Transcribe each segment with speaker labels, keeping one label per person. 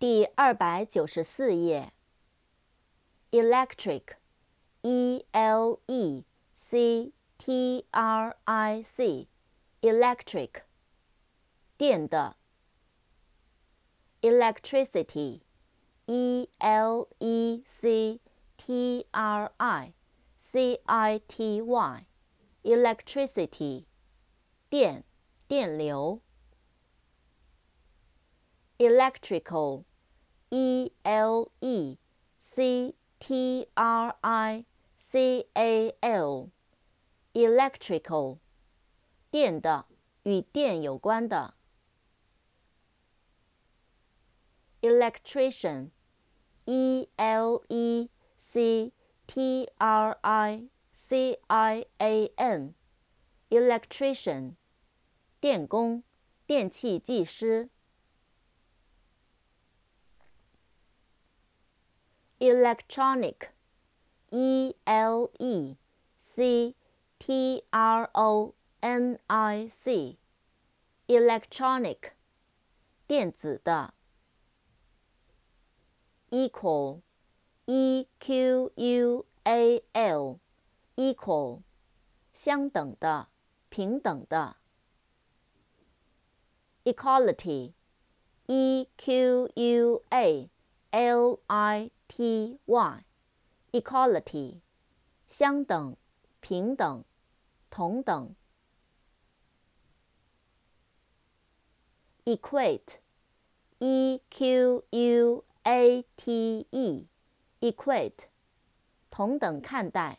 Speaker 1: 第二百九十四页。electric，e l e c t r i c，electric，电的。electricity，e l e c t r i c i t y，electricity，电，电流。electrical。e l e c t r i c a l，electrical，电的，与电有关的。electrician，e l e c t r i c i a n，electrician，电工，电气技师。 electronic, e l e c t r o n i c, electronic, 电子的。equal, e q u a l, equal, 相等的，平等的。equality, e q u a l i T Y，equality，相等、平等、同等。equate，E Q U A T E，equate，同等看待，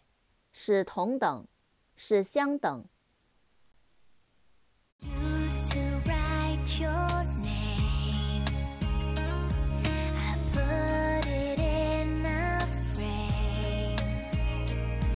Speaker 1: 使同等，使相等。